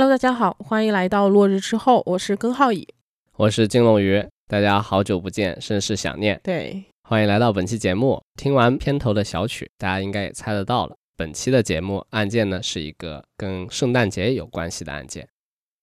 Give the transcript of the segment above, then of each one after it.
Hello，大家好，欢迎来到落日之后，我是根浩乙，我是金龙鱼，大家好久不见，甚是想念。对，欢迎来到本期节目。听完片头的小曲，大家应该也猜得到了，本期的节目案件呢是一个跟圣诞节有关系的案件。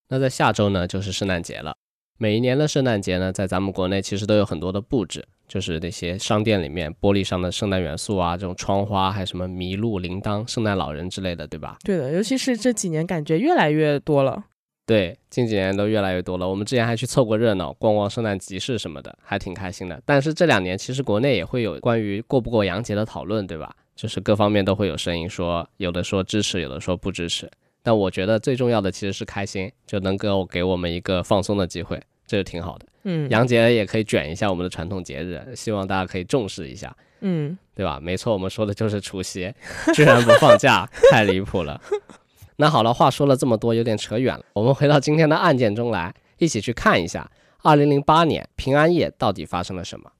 那在下周呢就是圣诞节了，每一年的圣诞节呢，在咱们国内其实都有很多的布置。就是那些商店里面玻璃上的圣诞元素啊，这种窗花，还有什么麋鹿、铃铛、圣诞老人之类的，对吧？对的，尤其是这几年感觉越来越多了。对，近几年都越来越多了。我们之前还去凑过热闹，逛逛圣诞集市什么的，还挺开心的。但是这两年其实国内也会有关于过不过洋节的讨论，对吧？就是各方面都会有声音说，有的说支持，有的说不支持。但我觉得最重要的其实是开心，就能够给我们一个放松的机会。这就挺好的，嗯，杨节也可以卷一下我们的传统节日，希望大家可以重视一下，嗯，对吧？没错，我们说的就是除夕，居然不放假，太离谱了。那好了，话说了这么多，有点扯远了，我们回到今天的案件中来，一起去看一下，二零零八年平安夜到底发生了什么。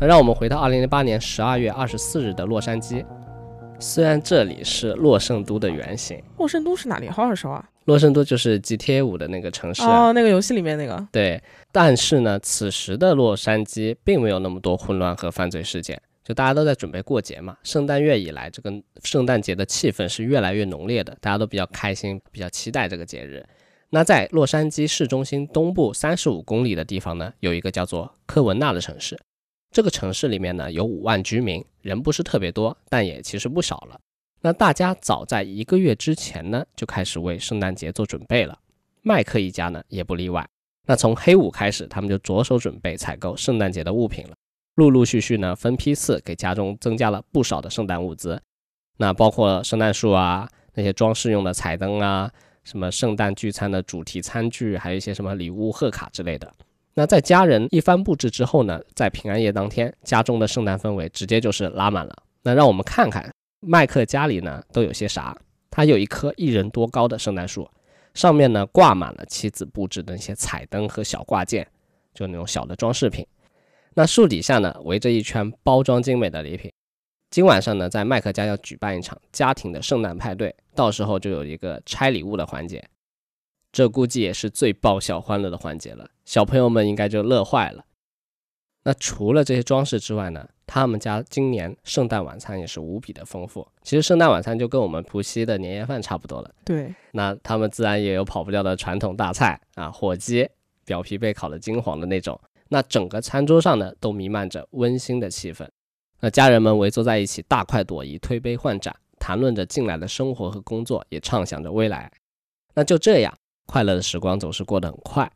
那让我们回到二零零八年十二月二十四日的洛杉矶，虽然这里是洛圣都的原型，洛圣都是哪里？好耳熟啊！洛圣都就是 GTA 五的那个城市哦，那个游戏里面那个。对，但是呢，此时的洛杉矶并没有那么多混乱和犯罪事件，就大家都在准备过节嘛。圣诞月以来，这个圣诞节的气氛是越来越浓烈的，大家都比较开心，比较期待这个节日。那在洛杉矶市中心东部三十五公里的地方呢，有一个叫做科文纳的城市。这个城市里面呢有五万居民，人不是特别多，但也其实不少了。那大家早在一个月之前呢就开始为圣诞节做准备了，麦克一家呢也不例外。那从黑五开始，他们就着手准备采购圣诞节的物品了，陆陆续续呢分批次给家中增加了不少的圣诞物资。那包括圣诞树啊，那些装饰用的彩灯啊，什么圣诞聚餐的主题餐具，还有一些什么礼物贺卡之类的。那在家人一番布置之后呢，在平安夜当天，家中的圣诞氛围直接就是拉满了。那让我们看看麦克家里呢都有些啥？他有一棵一人多高的圣诞树，上面呢挂满了妻子布置的那些彩灯和小挂件，就那种小的装饰品。那树底下呢围着一圈包装精美的礼品。今晚上呢，在麦克家要举办一场家庭的圣诞派对，到时候就有一个拆礼物的环节。这估计也是最爆笑欢乐的环节了，小朋友们应该就乐坏了。那除了这些装饰之外呢，他们家今年圣诞晚餐也是无比的丰富。其实圣诞晚餐就跟我们浦西的年夜饭差不多了。对，那他们自然也有跑不掉的传统大菜啊，火鸡，表皮被烤得金黄的那种。那整个餐桌上呢，都弥漫着温馨的气氛。那家人们围坐在一起，大快朵颐，推杯换盏，谈论着近来的生活和工作，也畅想着未来。那就这样。快乐的时光总是过得很快，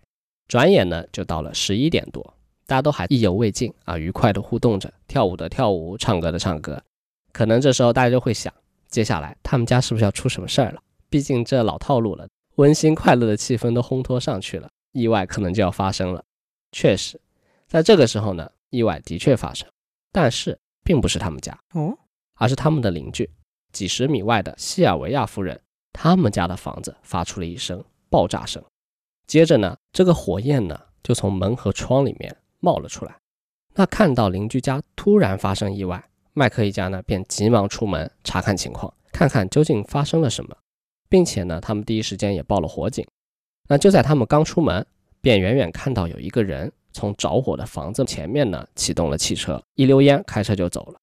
转眼呢就到了十一点多，大家都还意犹未尽啊，愉快的互动着，跳舞的跳舞，唱歌的唱歌。可能这时候大家就会想，接下来他们家是不是要出什么事儿了？毕竟这老套路了，温馨快乐的气氛都烘托上去了，意外可能就要发生了。确实，在这个时候呢，意外的确发生，但是并不是他们家哦，而是他们的邻居，几十米外的西尔维亚夫人，他们家的房子发出了一声。爆炸声，接着呢，这个火焰呢就从门和窗里面冒了出来。那看到邻居家突然发生意外，麦克一家呢便急忙出门查看情况，看看究竟发生了什么，并且呢，他们第一时间也报了火警。那就在他们刚出门，便远远看到有一个人从着火的房子前面呢启动了汽车，一溜烟开车就走了。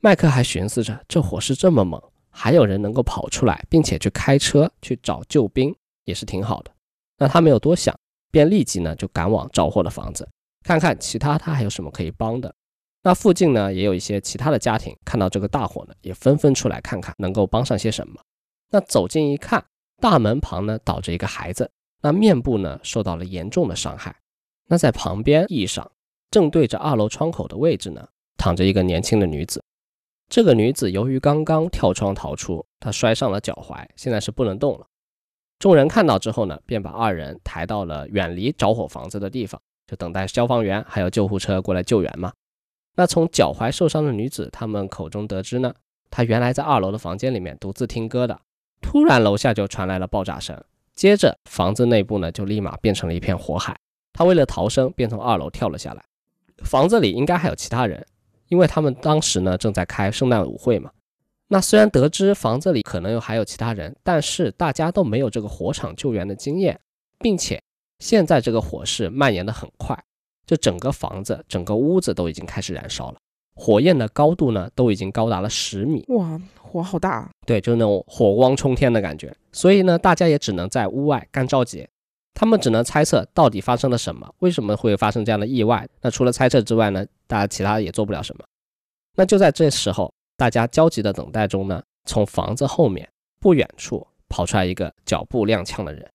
麦克还寻思着，这火势这么猛，还有人能够跑出来，并且去开车去找救兵。也是挺好的，那他没有多想，便立即呢就赶往着火的房子，看看其他他还有什么可以帮的。那附近呢也有一些其他的家庭，看到这个大火呢，也纷纷出来看看能够帮上些什么。那走近一看，大门旁呢倒着一个孩子，那面部呢受到了严重的伤害。那在旁边地上，正对着二楼窗口的位置呢，躺着一个年轻的女子。这个女子由于刚刚跳窗逃出，她摔伤了脚踝，现在是不能动了。众人看到之后呢，便把二人抬到了远离着火房子的地方，就等待消防员还有救护车过来救援嘛。那从脚踝受伤的女子他们口中得知呢，她原来在二楼的房间里面独自听歌的，突然楼下就传来了爆炸声，接着房子内部呢就立马变成了一片火海，他为了逃生，便从二楼跳了下来。房子里应该还有其他人，因为他们当时呢正在开圣诞舞会嘛。那虽然得知房子里可能有还有其他人，但是大家都没有这个火场救援的经验，并且现在这个火势蔓延的很快，就整个房子、整个屋子都已经开始燃烧了，火焰的高度呢都已经高达了十米。哇，火好大！对，就是那种火光冲天的感觉。所以呢，大家也只能在屋外干着急。他们只能猜测到底发生了什么，为什么会发生这样的意外？那除了猜测之外呢，大家其他也做不了什么。那就在这时候。大家焦急的等待中呢，从房子后面不远处跑出来一个脚步踉跄的人。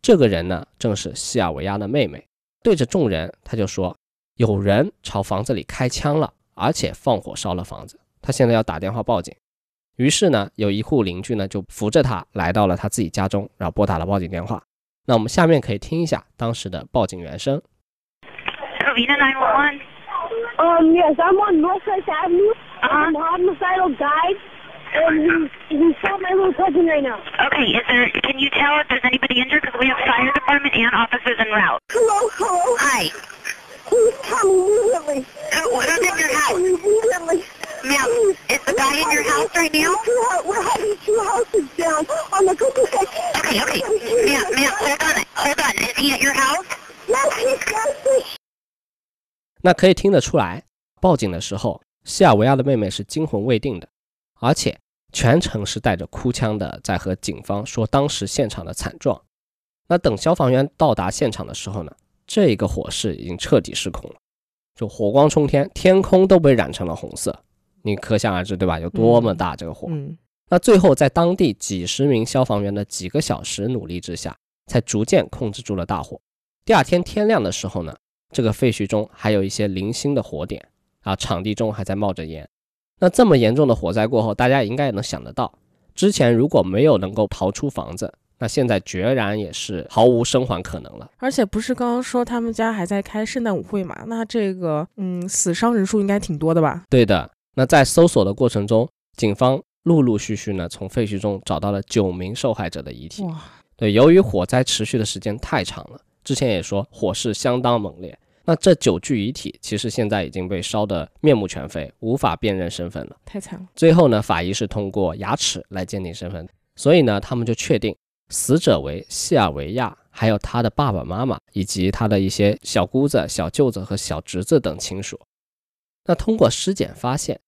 这个人呢，正是西尔维亚的妹妹。对着众人，他就说：“有人朝房子里开枪了，而且放火烧了房子。他现在要打电话报警。”于是呢，有一户邻居呢就扶着他来到了他自己家中，然后拨打了报警电话。那我们下面可以听一下当时的报警原声。Um, yes, I'm on Northwest Avenue. Uh-huh. I'm a homicidal guy, and he, he shot my little cousin right now. Okay, is there, can you tell if there's anybody injured? Because we have fire department and officers en route. Hello, hello. Hi. Please come immediately. Who, who's in your house? Immediately. Ma'am, is the guy in your house right now? We're having two houses down on the cul Okay, okay. Ma'am, ma'am, hold on, hold on. Is he at your house? Yes, he's got the 那可以听得出来，报警的时候， 西尔维亚的妹妹是惊魂未定的，而且全程是带着哭腔的，在和警方说当时现场的惨状。那等消防员到达现场的时候呢，这个火势已经彻底失控了，就火光冲天，天空都被染成了红色，你可想而知，对吧？有多么大这个火。嗯。那最后在当地几十名消防员的几个小时努力之下，才逐渐控制住了大火。第二天天亮的时候呢？这个废墟中还有一些零星的火点啊，场地中还在冒着烟。那这么严重的火灾过后，大家应该也能想得到，之前如果没有能够逃出房子，那现在决然也是毫无生还可能了。而且不是刚刚说他们家还在开圣诞舞会嘛？那这个嗯，死伤人数应该挺多的吧？对的。那在搜索的过程中，警方陆陆续续呢从废墟中找到了九名受害者的遗体。哇，对，由于火灾持续的时间太长了。之前也说火势相当猛烈，那这九具遗体其实现在已经被烧得面目全非，无法辨认身份了，太惨了。最后呢，法医是通过牙齿来鉴定身份，所以呢，他们就确定死者为西尔维亚，还有他的爸爸妈妈以及他的一些小姑子、小舅子和小侄子等亲属。那通过尸检发现，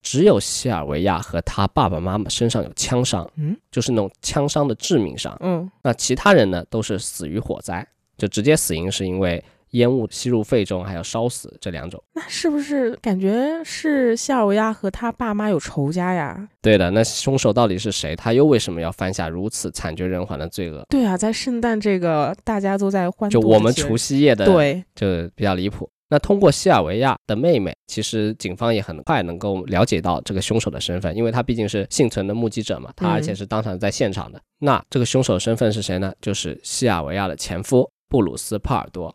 只有西尔维亚和他爸爸妈妈身上有枪伤，嗯，就是那种枪伤的致命伤，嗯，那其他人呢都是死于火灾。就直接死因是因为烟雾吸入肺中，还有烧死这两种。那是不是感觉是夏尔维亚和他爸妈有仇家呀？对的，那凶手到底是谁？他又为什么要犯下如此惨绝人寰的罪恶？对啊，在圣诞这个大家都在欢，就我们除夕夜的，对，就比较离谱。那通过西尔维亚的妹妹，其实警方也很快能够了解到这个凶手的身份，因为他毕竟是幸存的目击者嘛，他而且是当场在现场的。那这个凶手身份是谁呢？就是西尔维亚的前夫。布鲁斯·帕尔多，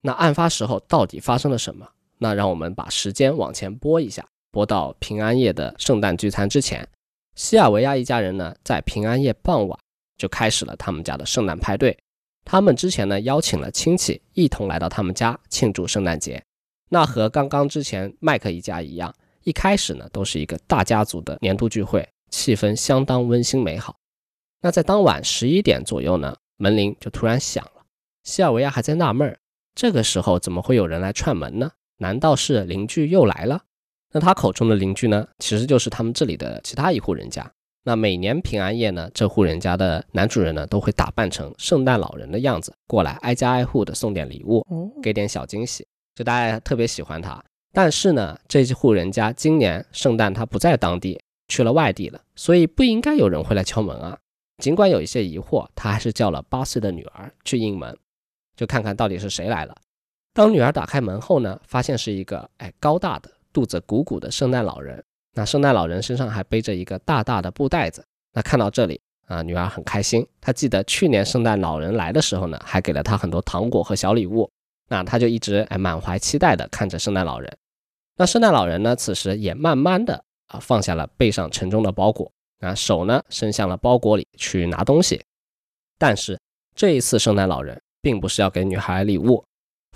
那案发时候到底发生了什么？那让我们把时间往前拨一下，拨到平安夜的圣诞聚餐之前。西尔维亚一家人呢，在平安夜傍晚就开始了他们家的圣诞派对。他们之前呢，邀请了亲戚一同来到他们家庆祝圣诞节。那和刚刚之前麦克一家一样，一开始呢，都是一个大家族的年度聚会，气氛相当温馨美好。那在当晚十一点左右呢，门铃就突然响了。西尔维亚还在纳闷儿，这个时候怎么会有人来串门呢？难道是邻居又来了？那他口中的邻居呢，其实就是他们这里的其他一户人家。那每年平安夜呢，这户人家的男主人呢，都会打扮成圣诞老人的样子过来，挨家挨户的送点礼物，给点小惊喜，就大家特别喜欢他。但是呢，这户人家今年圣诞他不在当地，去了外地了，所以不应该有人会来敲门啊。尽管有一些疑惑，他还是叫了八岁的女儿去应门。就看看到底是谁来了。当女儿打开门后呢，发现是一个哎高大的、肚子鼓鼓的圣诞老人。那圣诞老人身上还背着一个大大的布袋子。那看到这里啊，女儿很开心。她记得去年圣诞老人来的时候呢，还给了她很多糖果和小礼物。那她就一直哎满怀期待的看着圣诞老人。那圣诞老人呢，此时也慢慢的啊放下了背上沉重的包裹，啊手呢伸向了包裹里去拿东西。但是这一次圣诞老人。并不是要给女孩礼物，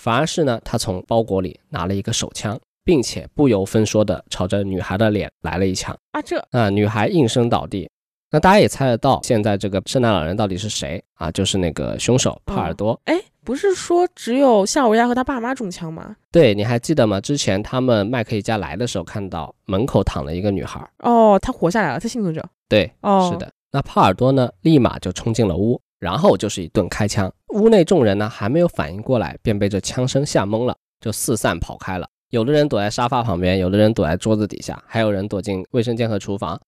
反而是呢，他从包裹里拿了一个手枪，并且不由分说的朝着女孩的脸来了一枪。啊，这啊，女孩应声倒地。那大家也猜得到，现在这个圣诞老人到底是谁啊？就是那个凶手帕尔多。哎，不是说只有夏尔维亚和他爸妈中枪吗？对，你还记得吗？之前他们麦克一家来的时候，看到门口躺了一个女孩。哦，她活下来了，他幸存者。对，哦，是的。那帕尔多呢，立马就冲进了屋，然后就是一顿开枪。屋内众人呢，还没有反应过来，便被这枪声吓懵了，就四散跑开了。有的人躲在沙发旁边，有的人躲在桌子底下，还有人躲进卫生间和厨房。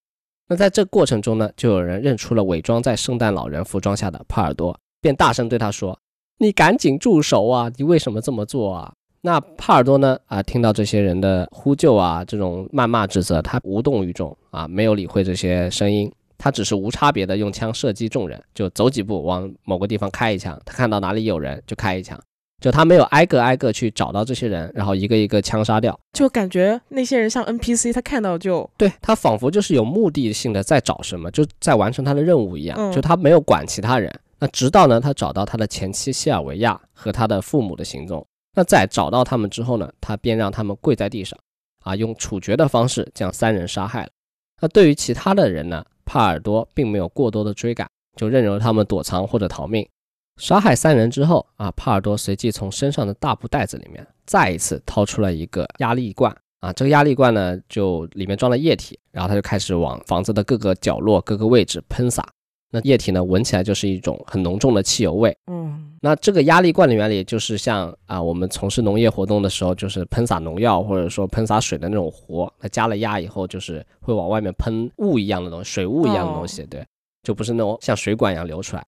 那在这过程中呢，就有人认出了伪装在圣诞老人服装下的帕尔多，便大声对他说：“你赶紧住手啊！你为什么这么做啊？”那帕尔多呢？啊，听到这些人的呼救啊，这种谩骂指责，他无动于衷啊，没有理会这些声音，他只是无差别的用枪射击众人，就走几步往某个地方开一枪，他看到哪里有人就开一枪。就他没有挨个挨个去找到这些人，然后一个一个枪杀掉，就感觉那些人像 NPC，他看到就对他仿佛就是有目的性的在找什么，就在完成他的任务一样。嗯就他没有管其他人，那直到呢他找到他的前妻西尔维亚和他的父母的行踪，那在找到他们之后呢，他便让他们跪在地上，啊，用处决的方式将三人杀害了。那对于其他的人呢，帕尔多并没有过多的追赶，就任由他们躲藏或者逃命。杀害三人之后啊，帕尔多随即从身上的大布袋子里面再一次掏出了一个压力罐啊，这个压力罐呢就里面装了液体，然后他就开始往房子的各个角落、各个位置喷洒。那液体呢闻起来就是一种很浓重的汽油味。嗯，那这个压力罐的原理就是像啊我们从事农业活动的时候，就是喷洒农药或者说喷洒水的那种壶，它加了压以后就是会往外面喷雾一样的东西，水雾一样的东西，对，就不是那种像水管一样流出来。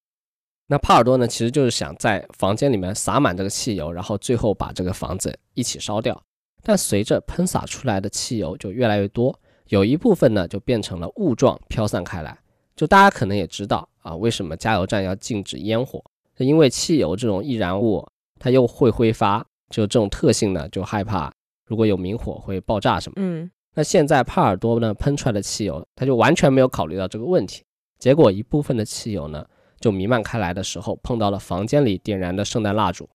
那帕尔多呢，其实就是想在房间里面洒满这个汽油，然后最后把这个房子一起烧掉。但随着喷洒出来的汽油就越来越多，有一部分呢就变成了雾状飘散开来。就大家可能也知道啊，为什么加油站要禁止烟火？因为汽油这种易燃物，它又会挥发，就这种特性呢，就害怕如果有明火会爆炸什么。嗯，那现在帕尔多呢喷出来的汽油，他就完全没有考虑到这个问题，结果一部分的汽油呢。就弥漫开来的时候，碰到了房间里点燃的圣诞蜡烛，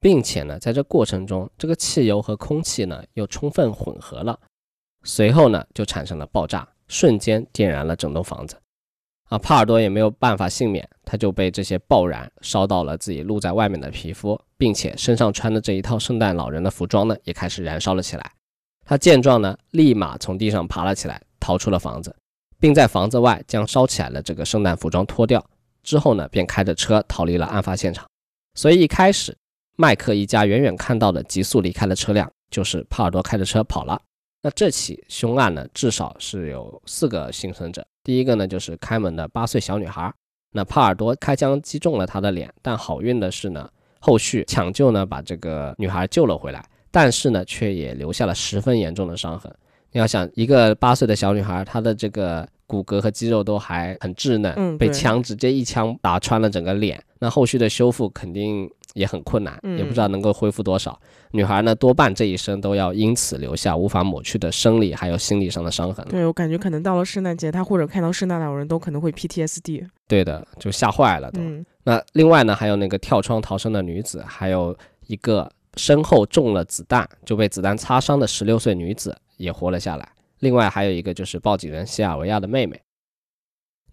并且呢，在这过程中，这个汽油和空气呢又充分混合了，随后呢就产生了爆炸，瞬间点燃了整栋房子。啊，帕尔多也没有办法幸免，他就被这些爆燃烧到了自己露在外面的皮肤，并且身上穿的这一套圣诞老人的服装呢也开始燃烧了起来。他见状呢，立马从地上爬了起来，逃出了房子。并在房子外将烧起来的这个圣诞服装脱掉之后呢，便开着车逃离了案发现场。所以一开始，麦克一家远远看到的急速离开的车辆，就是帕尔多开着车跑了。那这起凶案呢，至少是有四个幸存者。第一个呢，就是开门的八岁小女孩。那帕尔多开枪击中了她的脸，但好运的是呢，后续抢救呢，把这个女孩救了回来，但是呢，却也留下了十分严重的伤痕。你要想，一个八岁的小女孩，她的这个骨骼和肌肉都还很稚嫩，嗯被枪直接一枪打穿了整个脸，那后续的修复肯定也很困难，嗯也不知道能够恢复多少。女孩呢，多半这一生都要因此留下无法抹去的生理还有心理上的伤痕。对我感觉可能到了圣诞节，她或者看到圣诞老人都可能会 PTSD。对的，就吓坏了都。嗯，那另外呢，还有那个跳窗逃生的女子，还有一个身后中了子弹就被子弹擦伤的十六岁女子也活了下来。另外还有一个就是报警人西尔维亚的妹妹。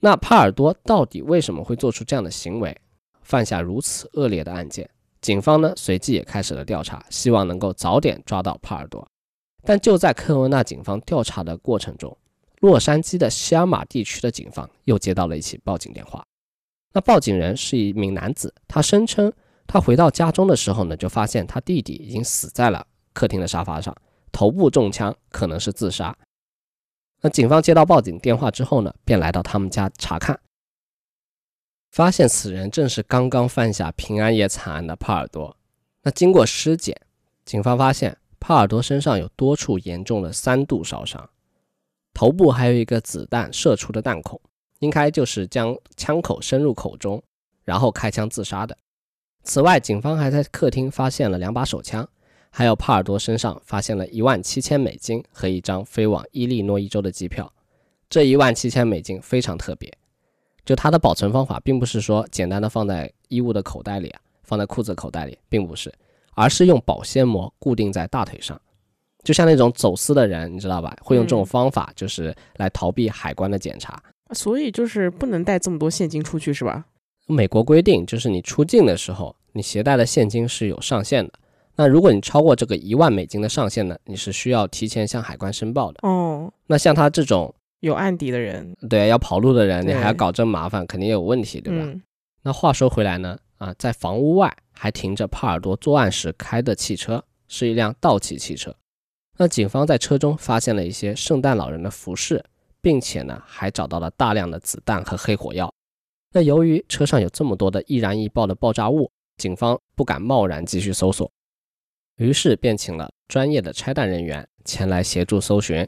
那帕尔多到底为什么会做出这样的行为，犯下如此恶劣的案件？警方呢随即也开始了调查，希望能够早点抓到帕尔多。但就在科罗纳警方调查的过程中，洛杉矶的西尔马地区的警方又接到了一起报警电话。那报警人是一名男子，他声称他回到家中的时候呢，就发现他弟弟已经死在了客厅的沙发上，头部中枪，可能是自杀。那警方接到报警电话之后呢，便来到他们家查看，发现此人正是刚刚犯下平安夜惨案的帕尔多。那经过尸检，警方发现帕尔多身上有多处严重的三度烧伤，头部还有一个子弹射出的弹孔。应该就是将枪口伸入口中，然后开枪自杀的。此外，警方还在客厅发现了两把手枪，还有帕尔多身上发现了一万七千美金和一张飞往伊利诺伊州的机票。这一万七千美金非常特别，就它的保存方法并不是说简单的放在衣物的口袋里啊，放在裤子口袋里，并不是，而是用保鲜膜固定在大腿上，就像那种走私的人，你知道吧？会用这种嗯方法，就是来逃避海关的检查。所以就是不能带这么多现金出去是吧？美国规定就是你出境的时候，你携带的现金是有上限的。那如果你超过这个一万美金的上限呢，你是需要提前向海关申报的。哦，那像他这种有案底的人，对要跑路的人，你还要搞这么麻烦，肯定有问题，对吧？嗯，那话说回来呢，啊，在房屋外还停着帕尔多作案时开的汽车，是一辆盗窃汽车。那警方在车中发现了一些圣诞老人的服饰，并且呢，还找到了大量的子弹和黑火药。那由于车上有这么多的易燃易爆的爆炸物，警方不敢贸然继续搜索，于是便请了专业的拆弹人员前来协助搜寻。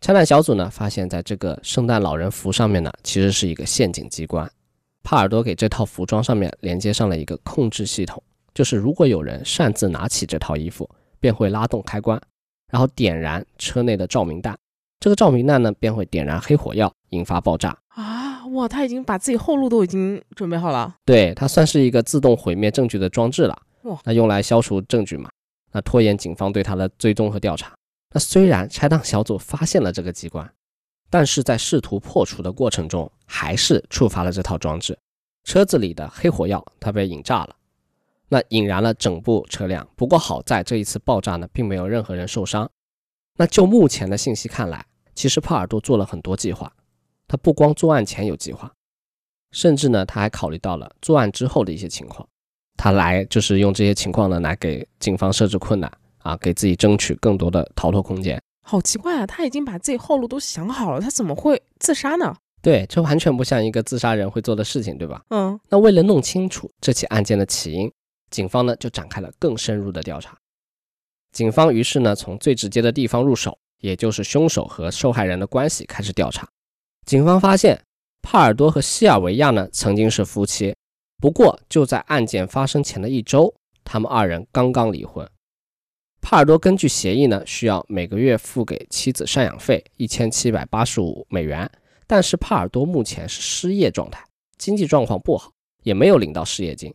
拆弹小组呢，发现在这个圣诞老人服上面呢，其实是一个陷阱机关。帕尔多给这套服装上面连接上了一个控制系统，就是如果有人擅自拿起这套衣服，便会拉动开关，然后点燃车内的照明弹。这个照明弹呢，便会点燃黑火药，引发爆炸。啊，哇，他已经把自己后路都已经准备好了。对，它算是一个自动毁灭证据的装置了哇。那用来消除证据嘛，那拖延警方对他的追踪和调查。那虽然拆弹小组发现了这个机关，但是在试图破除的过程中，还是触发了这套装置。车子里的黑火药它被引炸了，那引燃了整部车辆。不过好在这一次爆炸呢，并没有任何人受伤。那就目前的信息看来，其实帕尔多做了很多计划，他不光作案前有计划，甚至呢，他还考虑到了作案之后的一些情况，他来就是用这些情况呢来给警方设置困难啊，给自己争取更多的逃脱空间。好奇怪啊，他已经把自己后路都想好了，他怎么会自杀呢？对，这完全不像一个自杀人会做的事情，对吧？嗯，那为了弄清楚这起案件的起因，警方呢就展开了更深入的调查。警方于是呢从最直接的地方入手，也就是凶手和受害人的关系开始调查。警方发现，帕尔多和西尔维亚呢曾经是夫妻，不过就在案件发生前的一周，他们二人刚刚离婚。帕尔多根据协议呢，需要每个月付给妻子赡养费一千七百八十五美元，但是帕尔多目前是失业状态，经济状况不好，也没有领到失业金，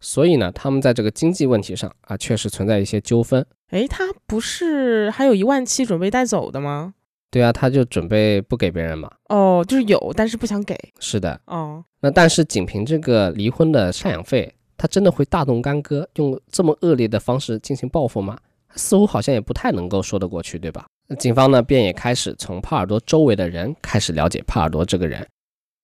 所以呢，他们在这个经济问题上啊，确实存在一些纠纷。诶，他不是还有一万七准备带走的吗？对啊，他就准备不给别人嘛。哦，就是有，但是不想给。是的，哦，那但是仅凭这个离婚的赡养费，他真的会大动干戈，用这么恶劣的方式进行报复吗？似乎好像也不太能够说得过去，对吧？警方呢，便也开始从帕尔多周围的人开始了解帕尔多这个人。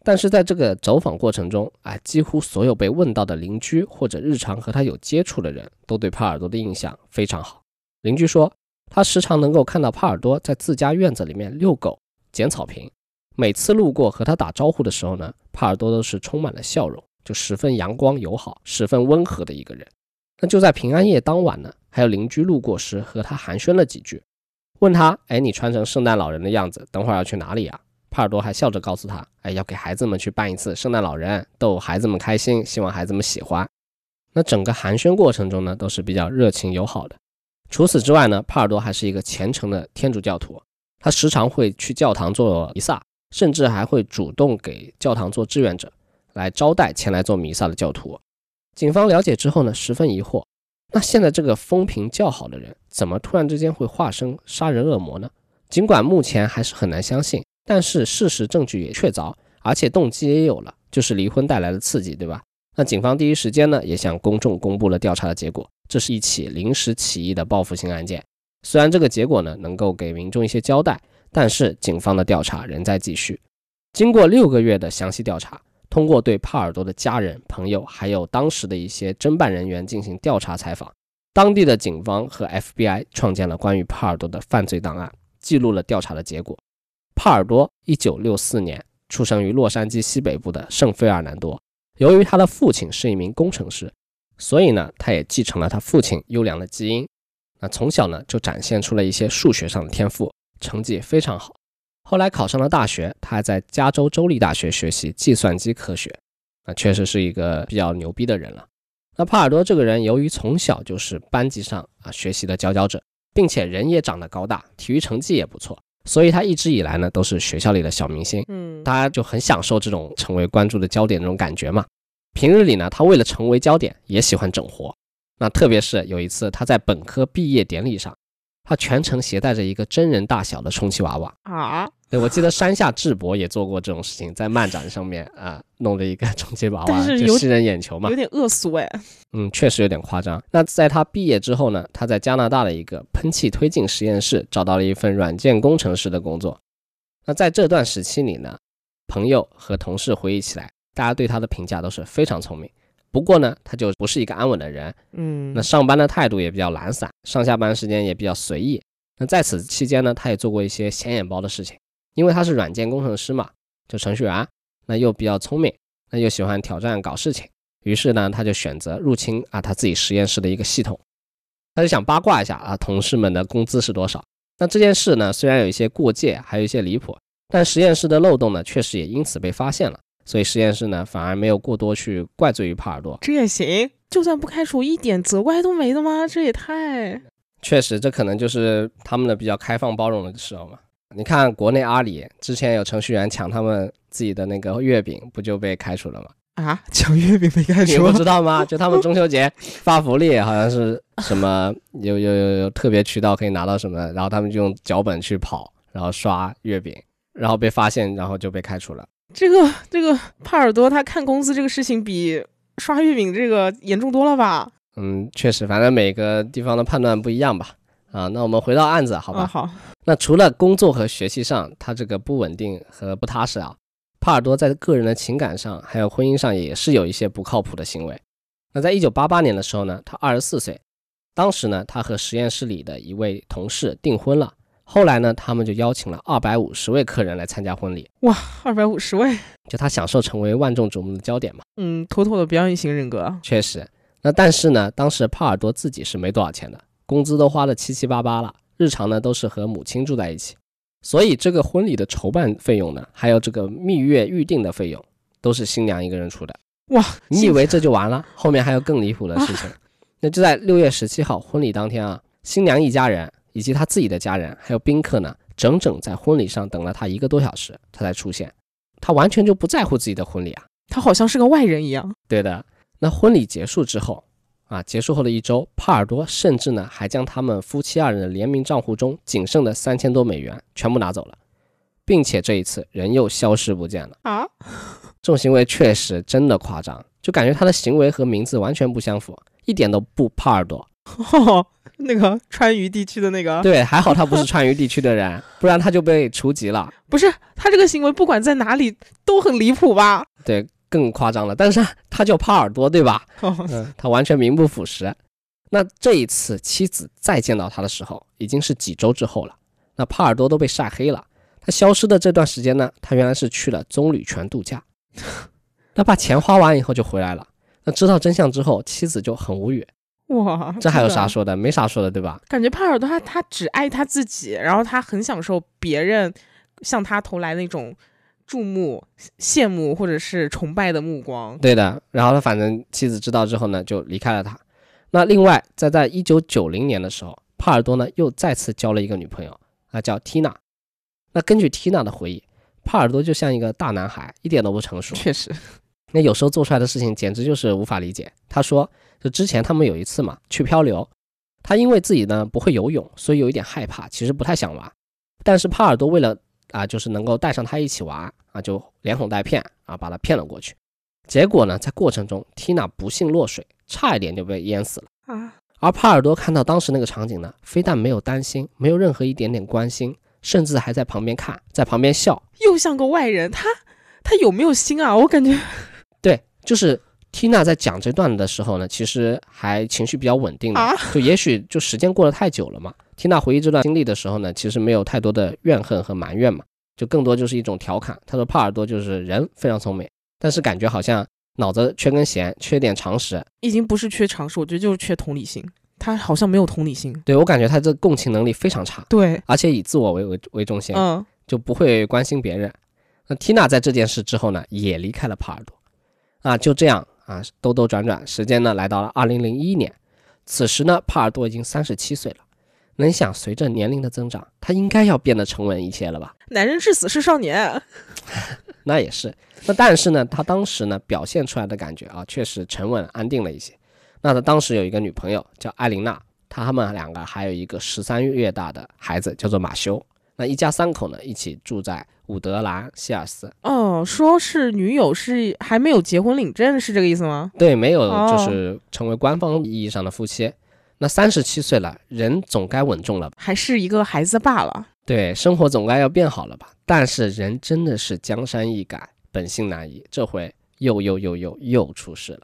但是在这个走访过程中，啊，几乎所有被问到的邻居或者日常和他有接触的人都对帕尔多的印象非常好。邻居说，他时常能够看到帕尔多在自家院子里面遛狗、捡草坪。每次路过和他打招呼的时候呢，帕尔多都是充满了笑容，就十分阳光友好、十分温和的一个人。那就在平安夜当晚呢，还有邻居路过时和他寒暄了几句，问他：“哎，你穿成圣诞老人的样子，等会儿要去哪里呀？”帕尔多还笑着告诉他：“哎，要给孩子们去扮一次圣诞老人，逗孩子们开心，希望孩子们喜欢。”那整个寒暄过程中呢，都是比较热情友好的。除此之外呢，帕尔多还是一个虔诚的天主教徒，他时常会去教堂做弥撒，甚至还会主动给教堂做志愿者，来招待前来做弥撒的教徒。警方了解之后呢，十分疑惑，那现在这个风评较好的人，怎么突然之间会化身杀人恶魔呢？尽管目前还是很难相信，但是事实证据也确凿，而且动机也有了，就是离婚带来的刺激，对吧？那警方第一时间呢，也向公众公布了调查的结果，这是一起临时起意的报复性案件。虽然这个结果呢，能够给民众一些交代，但是警方的调查仍在继续。经过六个月的详细调查，通过对帕尔多的家人、朋友，还有当时的一些侦办人员进行调查采访，当地的警方和 FBI 创建了关于帕尔多的犯罪档案，记录了调查的结果。帕尔多1964年出生于洛杉矶西北部的圣费尔南多，由于他的父亲是一名工程师，所以呢，他也继承了他父亲优良的基因。那从小呢，就展现出了一些数学上的天赋，成绩非常好。后来考上了大学，他还在加州州立大学学习计算机科学，那确实是一个比较牛逼的人了。那帕尔多这个人，由于从小就是班级上啊学习的佼佼者，并且人也长得高大，体育成绩也不错，所以他一直以来呢都是学校里的小明星，嗯，他就很享受这种成为关注的焦点那种感觉嘛。平日里呢，他为了成为焦点，也喜欢整活。那特别是有一次他在本科毕业典礼上，他全程携带着一个真人大小的充气娃娃。啊，对，我记得山下智博也做过这种事情，在漫展上面啊、弄了一个充气娃娃，就吸人眼球嘛有。点恶俗哎。嗯，确实有点夸张。那在他毕业之后呢，他在加拿大的一个喷气推进实验室找到了一份软件工程师的工作。那在这段时期里呢，朋友和同事回忆起来，大家对他的评价都是非常聪明。不过呢，他就不是一个安稳的人，嗯那，上班的态度也比较懒散，上下班时间也比较随意。那在此期间呢，他也做过一些显眼包的事情，因为他是软件工程师嘛，就程序员，那又比较聪明，那又喜欢挑战搞事情，于是呢，他就选择入侵啊他自己实验室的一个系统，他就想八卦一下啊同事们的工资是多少。那这件事呢，虽然有一些过界，还有一些离谱，但实验室的漏洞呢，确实也因此被发现了。所以实验室呢，反而没有过多去怪罪于帕尔多。这也行，就算不开除，一点责怪都没的吗？这也太……确实，这可能就是他们的比较开放包容的时候嘛。你看国内阿里之前有程序员抢他们自己的那个月饼，不就被开除了吗？啊，抢月饼被开除你不，知道吗？就他们中秋节 发福利，好像是什么有有有有特别渠道可以拿到什么，然后他们就用脚本去跑，然后刷月饼，然后被发现，然后就被开除了。这个这个帕尔多他看工资这个事情比刷月饼这个严重多了吧？嗯，确实，反正每个地方的判断不一样吧。啊，那我们回到案子，好吧？啊，好，那除了工作和学习上，他这个不稳定和不踏实啊，帕尔多在个人的情感上还有婚姻上也是有一些不靠谱的行为。那在一九八八年的时候呢，他二十四岁，当时呢，他和实验室里的一位同事订婚了。后来呢，他们就邀请了二百五十位客人来参加婚礼，哇二百五十位，就他享受成为万众瞩目的焦点嘛。嗯，妥妥的表演型人格啊。确实，那但是呢，当时帕尔多自己是没多少钱的，工资都花的七七八八了，日常呢都是和母亲住在一起，所以这个婚礼的筹办费用呢，还有这个蜜月预定的费用，都是新娘一个人出的。哇，你以为这就完了？后面还有更离谱的事情。那就在六月十七号婚礼当天啊，新娘一家人以及他自己的家人还有宾客呢，整整在婚礼上等了他一个多小时，他才出现。他完全就不在乎自己的婚礼啊。他好像是个外人一样。对的，那婚礼结束之后，啊，结束后的一周，帕尔多甚至呢还将他们夫妻二人的联名账户中仅剩的三千多美元全部拿走了，并且这一次人又消失不见了。啊，这种行为确实真的夸张，就感觉他的行为和名字完全不相符，一点都不帕尔多。哦，那个川渝地区的那个，对，还好他不是川渝地区的人，不然他就被除籍了。不是他这个行为，不管在哪里都很离谱吧？对，更夸张了。但是他叫帕尔多，对吧？哦，嗯，他完全名不副实。那这一次妻子再见到他的时候，已经是几周之后了。那帕尔多都被晒黑了。他消失的这段时间呢，他原来是去了棕榈泉度假。那把钱花完以后就回来了。那知道真相之后，妻子就很无语。哇，这还有啥说的？没啥说的，对吧？感觉帕尔多他他只爱他自己，然后他很享受别人向他投来那种注目、羡慕或者是崇拜的目光。对的。然后他反正妻子知道之后呢，就离开了他。那另外，在在一九九零年的时候，帕尔多呢又再次交了一个女朋友，啊，叫缇娜。那根据缇娜的回忆，帕尔多就像一个大男孩，一点都不成熟。确实，那有时候做出来的事情简直就是无法理解。他说，就之前他们有一次嘛去漂流，他因为自己呢不会游泳，所以有一点害怕，其实不太想玩。但是帕尔多为了啊，就是能够带上他一起玩啊，就连哄带骗啊，把他骗了过去。结果呢，在过程中，缇娜不幸落水，差一点就被淹死了。啊，而帕尔多看到当时那个场景呢，非但没有担心，没有任何一点点关心，甚至还在旁边看，在旁边笑。又像个外人，他他有没有心啊？我感觉对，就是缇娜在讲这段的时候呢，其实还情绪比较稳定的，啊就也许就时间过得太久了嘛。缇娜回忆这段经历的时候呢，其实没有太多的怨恨和埋怨嘛，就更多就是一种调侃。她说帕尔多就是人非常聪明，但是感觉好像脑子缺根弦，缺点常识。已经不是缺常识，我觉得就是缺同理心。他好像没有同理心。对我感觉他这共情能力非常差，对，而且以自我为为为中心，嗯，就不会关心别人。那缇娜在这件事之后呢，也离开了帕尔多。啊，就这样啊，兜兜转转，时间呢来到了二零零一年。此时呢，帕尔多已经三十七岁了。能想，随着年龄的增长，他应该要变得沉稳一些了吧？男人至死是少年。那也是。那但是呢，他当时呢表现出来的感觉啊，确实沉稳安定了一些。那他当时有一个女朋友叫艾琳娜，他们两个还有一个十三月大的孩子叫做马修。那一家三口呢，一起住在伍德兰希尔斯。哦，说是女友是还没有结婚领证，是这个意思吗？对，没有哦就是成为官方意义上的夫妻。那三十七岁了，人总该稳重了吧？还是一个孩子罢了。对，生活总该要变好了吧？但是人真的是江山易改，本性难移，这回又又又又又出事了。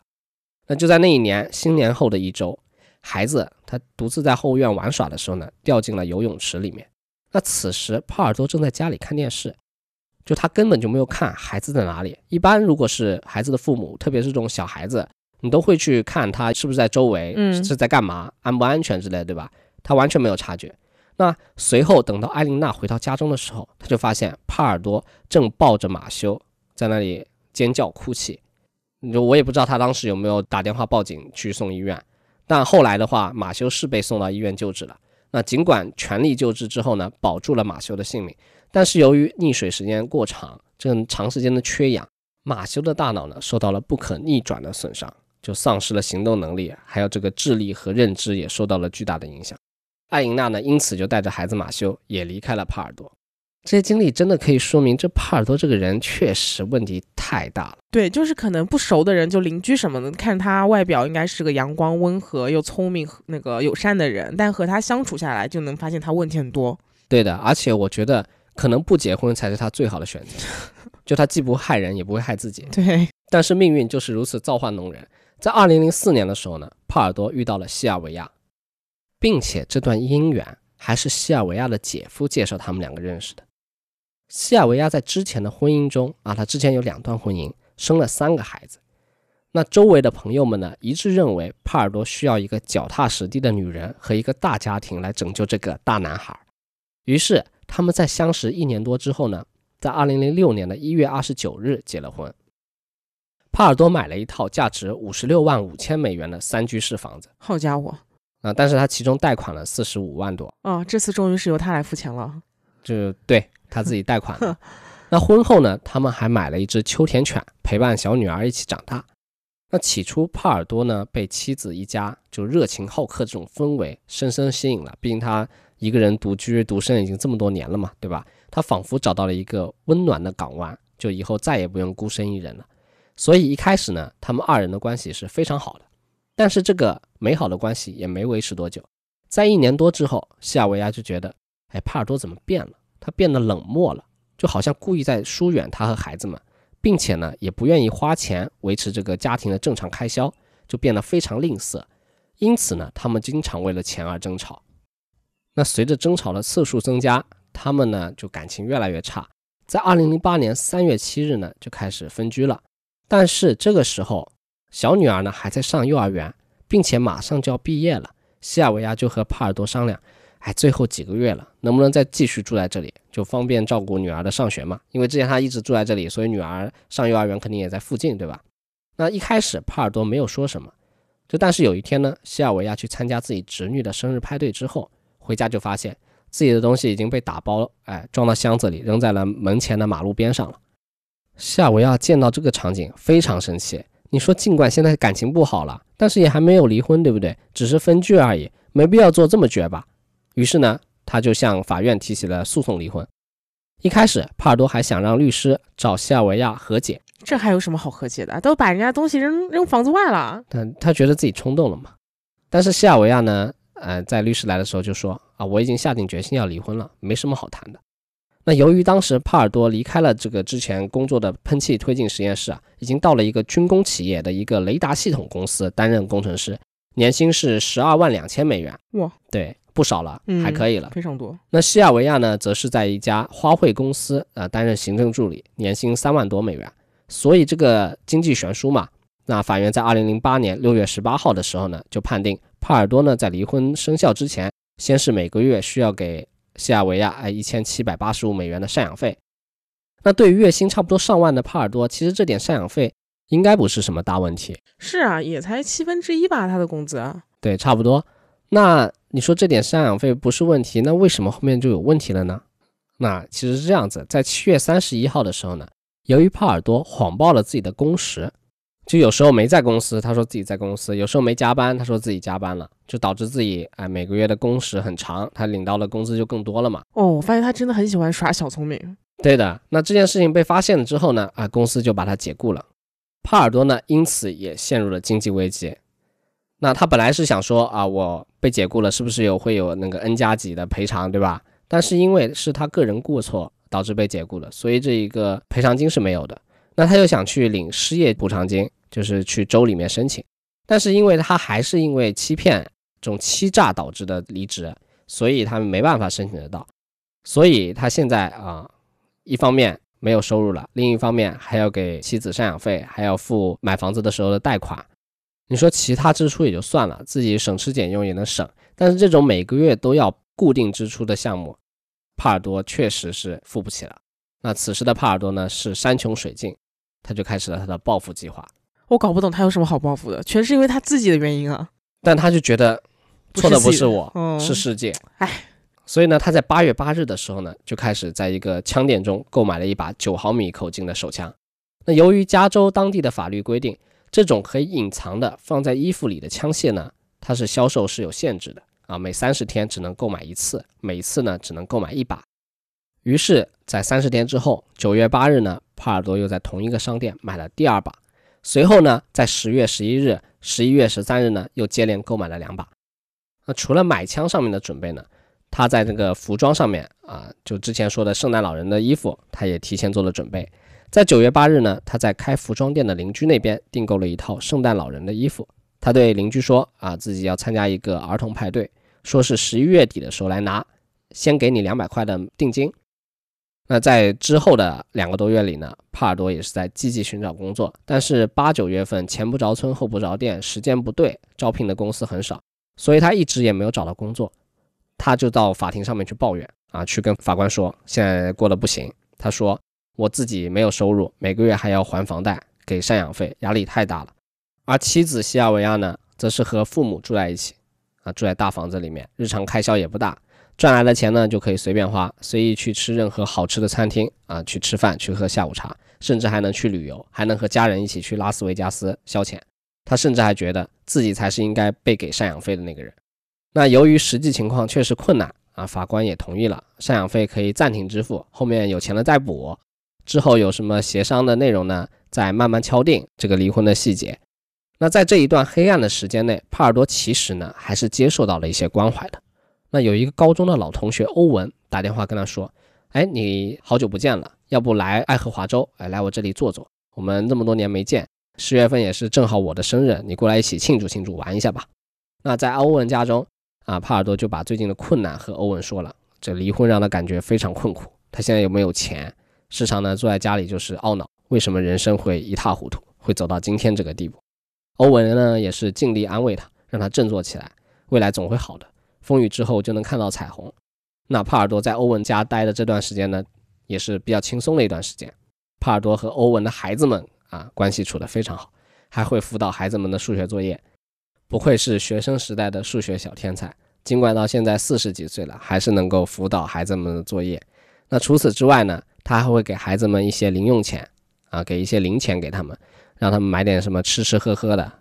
那就在那一年新年后的一周，孩子他独自在后院玩耍的时候呢，掉进了游泳池里面。那此时帕尔多正在家里看电视，就他根本就没有看孩子在哪里。一般如果是孩子的父母，特别是这种小孩子，你都会去看他是不是在周围，嗯是在干嘛，安不安全之类的，对吧？他完全没有察觉。那随后等到艾琳娜回到家中的时候，他就发现帕尔多正抱着马修在那里尖叫哭泣。你说我也不知道他当时有没有打电话报警去送医院，但后来的话，马修是被送到医院救治了。那尽管全力救治之后呢，保住了马修的性命，但是由于溺水时间过长，这个长时间的缺氧，马修的大脑呢受到了不可逆转的损伤，就丧失了行动能力，还有这个智力和认知也受到了巨大的影响。艾琳娜呢，因此就带着孩子马修也离开了帕尔多。这些经历真的可以说明，这帕尔多这个人确实问题太大了。对，就是可能不熟的人，就邻居什么的，看他外表应该是个阳光温和又聪明、那个友善的人，但和他相处下来，就能发现他问题很多。对的，而且我觉得可能不结婚才是他最好的选择，就他既不害人，也不会害自己。对，但是命运就是如此造化弄人，在二零零四年的时候呢，帕尔多遇到了西尔维亚，并且这段姻缘还是西尔维亚的姐夫介绍他们两个认识的。西尔维亚在之前的婚姻中啊，她之前有两段婚姻，生了三个孩子。那周围的朋友们呢，一致认为帕尔多需要一个脚踏实地的女人和一个大家庭来拯救这个大男孩。于是他们在相识一年多之后呢，在二零零六年的一月二十九日结了婚。帕尔多买了一套价值五十六万五千美元的三居室房子好家伙，啊，但是他其中贷款了四十五万多，哦，这次终于是由他来付钱了。就对他自己贷款的。那婚后呢，他们还买了一只秋田犬，陪伴小女儿一起长大。那起初，帕尔多呢被妻子一家就热情好客这种氛围深深吸引了，毕竟他一个人独居独身已经这么多年了嘛，对吧？他仿佛找到了一个温暖的港湾，就以后再也不用孤身一人了。所以一开始呢，他们二人的关系是非常好的。但是这个美好的关系也没维持多久，在一年多之后，西尔维亚就觉得，哎，帕尔多怎么变了？他变得冷漠了，就好像故意在疏远他和孩子们，并且呢，也不愿意花钱维持这个家庭的正常开销，就变得非常吝啬。因此呢，他们经常为了钱而争吵。那随着争吵的次数增加，他们呢就感情越来越差。在二零零八年三月七日呢，就开始分居了。但是这个时候，小女儿呢还在上幼儿园，并且马上就要毕业了。西尔维亚就和帕尔多商量，哎，最后几个月了，能不能再继续住在这里，就方便照顾女儿的上学嘛？因为之前她一直住在这里，所以女儿上幼儿园肯定也在附近，对吧？那一开始帕尔多没有说什么，就但是有一天呢，西尔维亚去参加自己侄女的生日派对之后，回家就发现自己的东西已经被打包，哎，装到箱子里，扔在了门前的马路边上了。西尔维亚见到这个场景非常生气。你说，尽管现在感情不好了，但是也还没有离婚，对不对？只是分居而已，没必要做这么绝吧？于是呢，他就向法院提起了诉讼离婚。一开始，帕尔多还想让律师找西尔维亚和解，这还有什么好和解的？都把人家东西扔扔房子外了。但他觉得自己冲动了嘛。但是西尔维亚呢，呃，在律师来的时候就说啊，我已经下定决心要离婚了，没什么好谈的。那由于当时帕尔多离开了这个之前工作的喷气推进实验室啊，已经到了一个军工企业的一个雷达系统公司担任工程师，年薪是十二万两千美元。哇，对，不少了，嗯还可以了。非常多。那西尔维亚呢，则是在一家花卉公司呃担任行政助理，年薪三万多美元。所以这个经济悬殊嘛，那法院在二零零八年六月十八号的时候呢，就判定帕尔多呢在离婚生效之前，先是每个月需要给西尔维亚哎一千七百八十五美元的赡养费。那对于月薪差不多上万的帕尔多，其实这点赡养费应该不是什么大问题。是啊，也才七分之一吧，他的工资啊。对，差不多。那你说这点赡养费不是问题，那为什么后面就有问题了呢？那其实是这样子，在七月三十一号的时候呢，由于帕尔多谎报了自己的工时，就有时候没在公司，他说自己在公司；有时候没加班，他说自己加班了，就导致自己哎每个月的工时很长，他领到的工资就更多了嘛。哦，我发现他真的很喜欢耍小聪明。对的，那这件事情被发现了之后呢，啊，公司就把他解雇了。帕尔多呢，因此也陷入了经济危机。那他本来是想说啊，我被解雇了，是不是有会有那个 N 加几的赔偿，对吧？但是因为是他个人过错导致被解雇的，所以这一个赔偿金是没有的。那他又想去领失业补偿金，就是去州里面申请，但是因为他还是因为欺骗这种欺诈导致的离职，所以他们没办法申请得到。所以他现在啊，一方面没有收入了，另一方面还要给妻子赡养费，还要付买房子的时候的贷款。你说其他支出也就算了，自己省吃俭用也能省，但是这种每个月都要固定支出的项目，帕尔多确实是付不起了。那此时的帕尔多呢，是山穷水尽，他就开始了他的报复计划。我搞不懂他有什么好报复的，全是因为他自己的原因啊。但他就觉得错的不是我，嗯是世界。唉，所以呢，他在八月八日的时候呢，就开始在一个枪店中购买了一把九毫米口径的手枪。那由于加州当地的法律规定，这种可以隐藏的放在衣服里的枪械呢，它是销售是有限制的啊，每三十天只能购买一次，每一次呢只能购买一把。于是，在三十天之后，九月八日呢，帕尔多又在同一个商店买了第二把。随后呢，在十月十一日、十一月十三日呢，又接连购买了两把。那除了买枪上面的准备呢，他在这个服装上面啊，就之前说的圣诞老人的衣服，他也提前做了准备。在九月八日呢，他在开服装店的邻居那边订购了一套圣诞老人的衣服。他对邻居说啊，自己要参加一个儿童派对，说是十一月底的时候来拿，先给你两百块的定金。那在之后的两个多月里呢，帕尔多也是在积极寻找工作，但是八九月份前不着村后不着店，时间不对，招聘的公司很少，所以他一直也没有找到工作。他就到法庭上面去抱怨啊，去跟法官说现在过得不行。他说我自己没有收入，每个月还要还房贷、给赡养费，压力太大了。而妻子西尔维亚呢，则是和父母住在一起，啊，住在大房子里面，日常开销也不大，赚来的钱呢就可以随便花，随意去吃任何好吃的餐厅啊，去吃饭，去喝下午茶，甚至还能去旅游，还能和家人一起去拉斯维加斯消遣。他甚至还觉得自己才是应该被给赡养费的那个人。那由于实际情况确实困难啊，法官也同意了，赡养费可以暂停支付，后面有钱了再补。之后有什么协商的内容呢？再慢慢敲定这个离婚的细节。那在这一段黑暗的时间内，帕尔多其实呢还是接受到了一些关怀的。那有一个高中的老同学欧文打电话跟他说：“哎，你好久不见了，要不来爱荷华州，哎，来我这里坐坐。我们这么多年没见，十月份也是正好我的生日，你过来一起庆祝庆祝，玩一下吧。”那在欧文家中，啊，帕尔多就把最近的困难和欧文说了。这离婚让他感觉非常困苦，他现在又没有钱，时常呢坐在家里就是懊恼，为什么人生会一塌糊涂，会走到今天这个地步。欧文呢也是尽力安慰他，让他振作起来，未来总会好的，风雨之后就能看到彩虹。那帕尔多在欧文家待的这段时间呢，也是比较轻松的一段时间。帕尔多和欧文的孩子们啊关系处得非常好，还会辅导孩子们的数学作业，不愧是学生时代的数学小天才。尽管到现在四十几岁了，还是能够辅导孩子们的作业。那除此之外呢，他还会给孩子们一些零用钱啊，给一些零钱给他们，让他们买点什么吃吃喝喝的。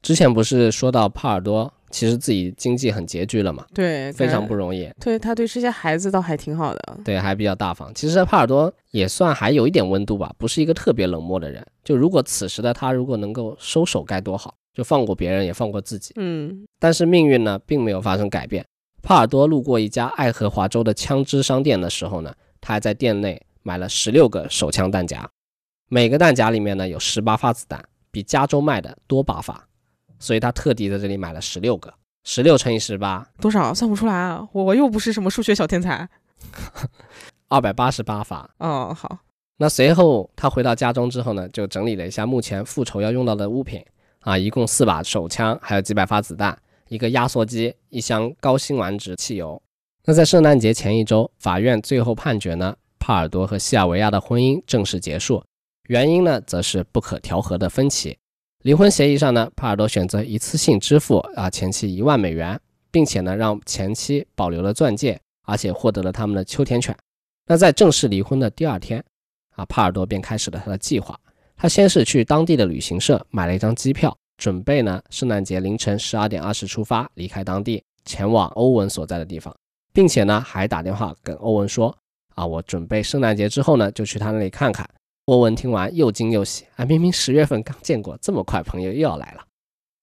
之前不是说到帕尔多其实自己经济很拮据了嘛，对，非常不容容易，对他对这些孩子倒还挺好的。对，还比较大方。其实帕尔多也算还有一点温度吧，不是一个特别冷漠的人。就如果此时的他如果能够收手该多好，就放过别人也放过自己。嗯，但是命运呢，并没有发生改变。帕尔多路过一家爱荷华州的枪支商店的时候呢，他还在店内买了十六个手枪弹夹，每个弹夹里面呢有十八发子弹，比加州卖的多八发，所以他特地在这里买了十六个，十六乘以十八，多少算不出来啊，我我又不是什么数学小天才。二百八十八发。哦，好，那随后他回到家中之后呢，就整理了一下目前复仇要用到的物品啊，一共四把手枪，还有几百发子弹，一个压缩机，一箱高辛烷值汽油。那在圣诞节前一周，法院最后判决呢，帕尔多和西尔维亚的婚姻正式结束，原因呢，则是不可调和的分歧。离婚协议上呢，帕尔多选择一次性支付啊前妻一万美元，并且呢，让前妻保留了钻戒，而且获得了他们的秋田犬。那在正式离婚的第二天，啊，帕尔多便开始了他的计划。他先是去当地的旅行社买了一张机票，准备呢圣诞节凌晨十二点二十出发，离开当地，前往欧文所在的地方，并且呢还打电话跟欧文说，啊，我准备圣诞节之后呢就去他那里看看。欧文听完又惊又喜，啊，明明十月份刚见过，这么快朋友又要来了。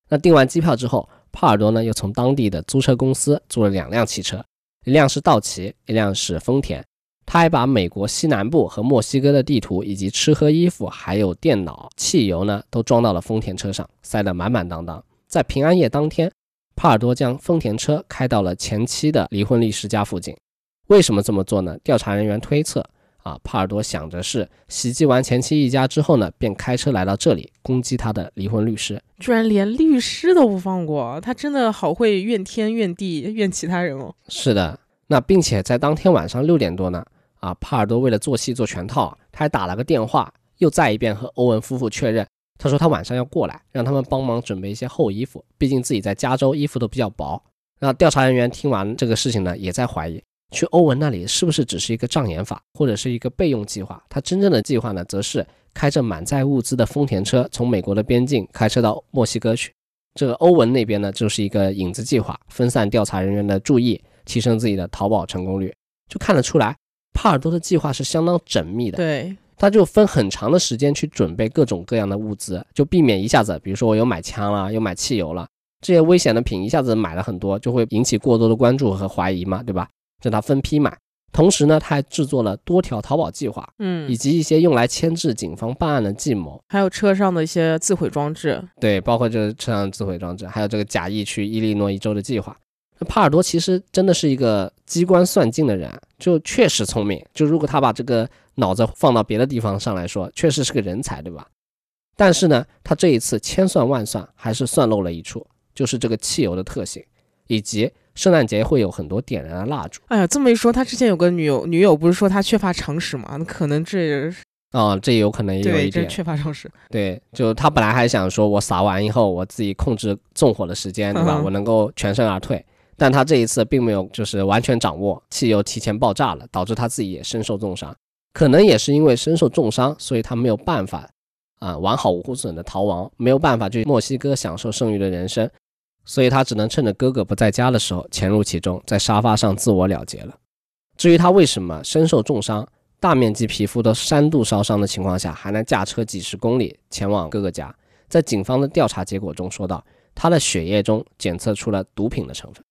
那订完机票之后，帕尔多呢又从当地的租车公司租了两辆汽车，一辆是道奇，一辆是丰田。他还把美国西南部和墨西哥的地图，以及吃喝衣服，还有电脑、汽油呢，都装到了丰田车上，塞得满满当当。在平安夜当天，帕尔多将丰田车开到了前妻的离婚律师家附近。为什么这么做呢？调查人员推测，啊，帕尔多想着是袭击完前妻一家之后呢，便开车来到这里攻击他的离婚律师。居然连律师都不放过，他真的好会怨天怨地怨其他人哦。是的，那并且在当天晚上六点多呢。啊，帕尔多为了做戏做全套，他还打了个电话，又再一遍和欧文夫妇确认。他说他晚上要过来，让他们帮忙准备一些厚衣服，毕竟自己在加州衣服都比较薄。那调查人员听完这个事情呢，也在怀疑去欧文那里是不是只是一个障眼法，或者是一个备用计划。他真正的计划呢，则是开着满载物资的丰田车从美国的边境开车到墨西哥去。这个欧文那边呢，就是一个影子计划，分散调查人员的注意，提升自己的逃跑成功率。就看得出来。帕尔多的计划是相当缜密的，对，他就分很长的时间去准备各种各样的物资，就避免一下子，比如说我有买枪了，又买汽油了，这些危险的品一下子买了很多，就会引起过多的关注和怀疑嘛，对吧？就他分批买，同时呢，他还制作了多条逃跑计划，嗯，以及一些用来牵制警方办案的计谋，还有车上的一些自毁装置，对，包括这个车上自毁装置，还有这个假意去伊利诺伊州的计划。那帕尔多其实真的是一个机关算尽的人，就确实聪明。就如果他把这个脑子放到别的地方上来说，确实是个人才，对吧？但是呢，他这一次千算万算，还是算漏了一处，就是这个汽油的特性，以及圣诞节会有很多点燃的蜡烛。哎呀，这么一说，他之前有个女友，女友不是说他缺乏常识吗？那可能这啊，这有可能也有一点缺乏常识。对，就他本来还想说，我撒完以后，我自己控制纵火的时间，对吧？我能够全身而退。但他这一次并没有就是完全掌握，汽油提前爆炸了，导致他自己也身受重伤。可能也是因为身受重伤，所以他没有办法啊完好无损的逃亡，没有办法去墨西哥享受剩余的人生，所以他只能趁着哥哥不在家的时候潜入其中，在沙发上自我了结了。至于他为什么身受重伤，大面积皮肤都三度烧伤的情况下，还能驾车几十公里前往哥哥家，在警方的调查结果中说到，他的血液中检测出了毒品的成分。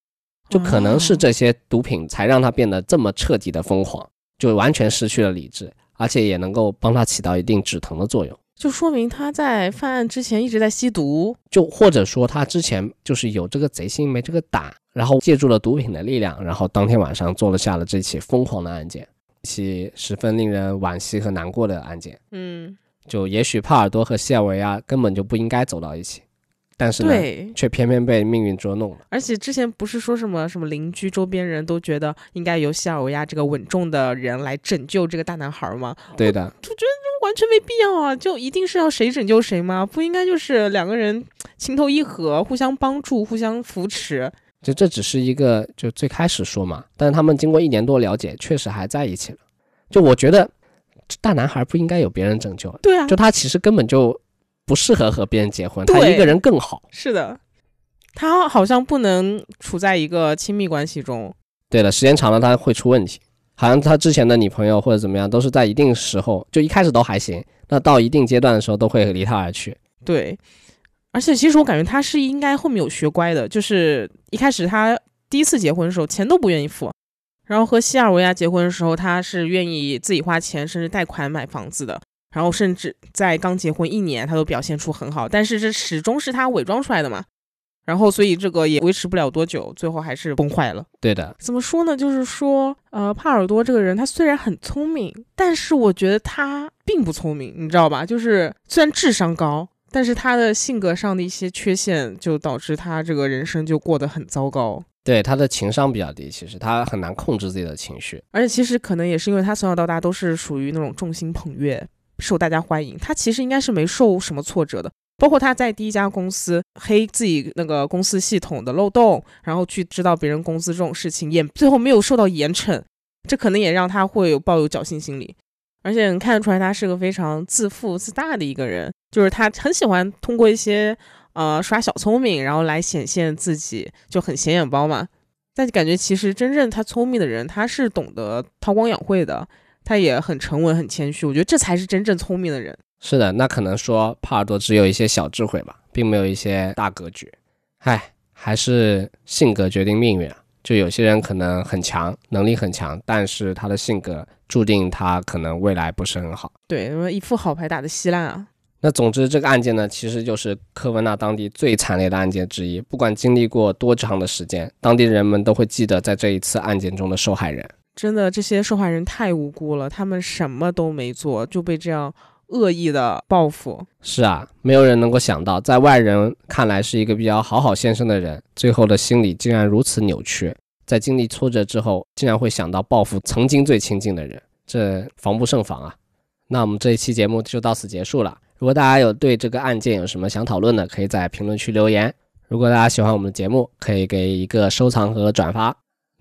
就可能是这些毒品才让他变得这么彻底的疯狂，就完全失去了理智，而且也能够帮他起到一定止疼的作用。就说明他在犯案之前一直在吸毒，就或者说他之前就是有这个贼心没这个胆，然后借助了毒品的力量，然后当天晚上做了下了这起疯狂的案件，一起十分令人惋惜和难过的案件。嗯，就也许帕尔多和西尔维亚根本就不应该走到一起。但是呢，却偏偏被命运捉弄了。而且之前不是说什么什么邻居、周边人都觉得应该由西尔维亚这个稳重的人来拯救这个大男孩吗？对的，就觉得完全没必要啊！就一定是要谁拯救谁吗？不应该就是两个人情投意合，互相帮助、互相扶持？就这只是一个就最开始说嘛，但是他们经过一年多了解，确实还在一起了。就我觉得，大男孩不应该有别人拯救。对啊，就他其实根本就。不适合和别人结婚，他一个人更好。是的，他好像不能处在一个亲密关系中。对的，时间长了他会出问题。好像他之前的女朋友或者怎么样，都是在一定时候就一开始都还行，那到一定阶段的时候都会离他而去。对，而且其实我感觉他是应该后面有学乖的，就是一开始他第一次结婚的时候钱都不愿意付，然后和西尔维亚结婚的时候他是愿意自己花钱，甚至贷款买房子的。然后甚至在刚结婚一年，他都表现出很好，但是这始终是他伪装出来的嘛。然后所以这个也维持不了多久，最后还是崩坏了。对的，怎么说呢？就是说，呃，帕尔多这个人，他虽然很聪明，但是我觉得他并不聪明，你知道吧？就是虽然智商高，但是他的性格上的一些缺陷，就导致他这个人生就过得很糟糕。对，他的情商比较低，其实他很难控制自己的情绪，而且其实可能也是因为他从小到大都是属于那种众星捧月。受大家欢迎，他其实应该是没受什么挫折的。包括他在第一家公司黑自己那个公司系统的漏洞，然后去知道别人公司这种事情，也最后没有受到严惩，这可能也让他会有抱有侥幸心理。而且看得出来他是个非常自负自大的一个人，就是他很喜欢通过一些呃耍小聪明，然后来显现自己就很显眼包嘛。但感觉其实真正他聪明的人，他是懂得韬光养晦的，他也很沉稳、很谦虚。我觉得这才是真正聪明的人。是的，那可能说帕尔多只有一些小智慧吧，并没有一些大格局。唉，还是性格决定命运啊。就有些人可能很强，能力很强，但是他的性格注定他可能未来不是很好。对，因为一副好牌打得稀烂啊。那总之，这个案件呢，其实就是科文纳当地最惨烈的案件之一。不管经历过多长的时间，当地人们都会记得在这一次案件中的受害人。真的，这些受害人太无辜了，他们什么都没做，就被这样恶意的报复。是啊，没有人能够想到，在外人看来是一个比较好好先生的人，最后的心理竟然如此扭曲。在经历挫折之后，竟然会想到报复曾经最亲近的人，这防不胜防啊！那我们这一期节目就到此结束了。如果大家有对这个案件有什么想讨论的，可以在评论区留言。如果大家喜欢我们的节目，可以给一个收藏和转发。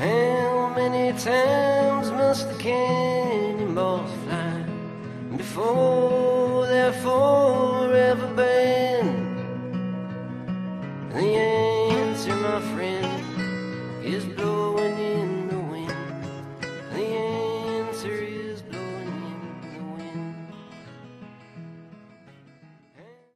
How many times must the cannonballs fly before they're forever banned? The answer, my friend, is blowing.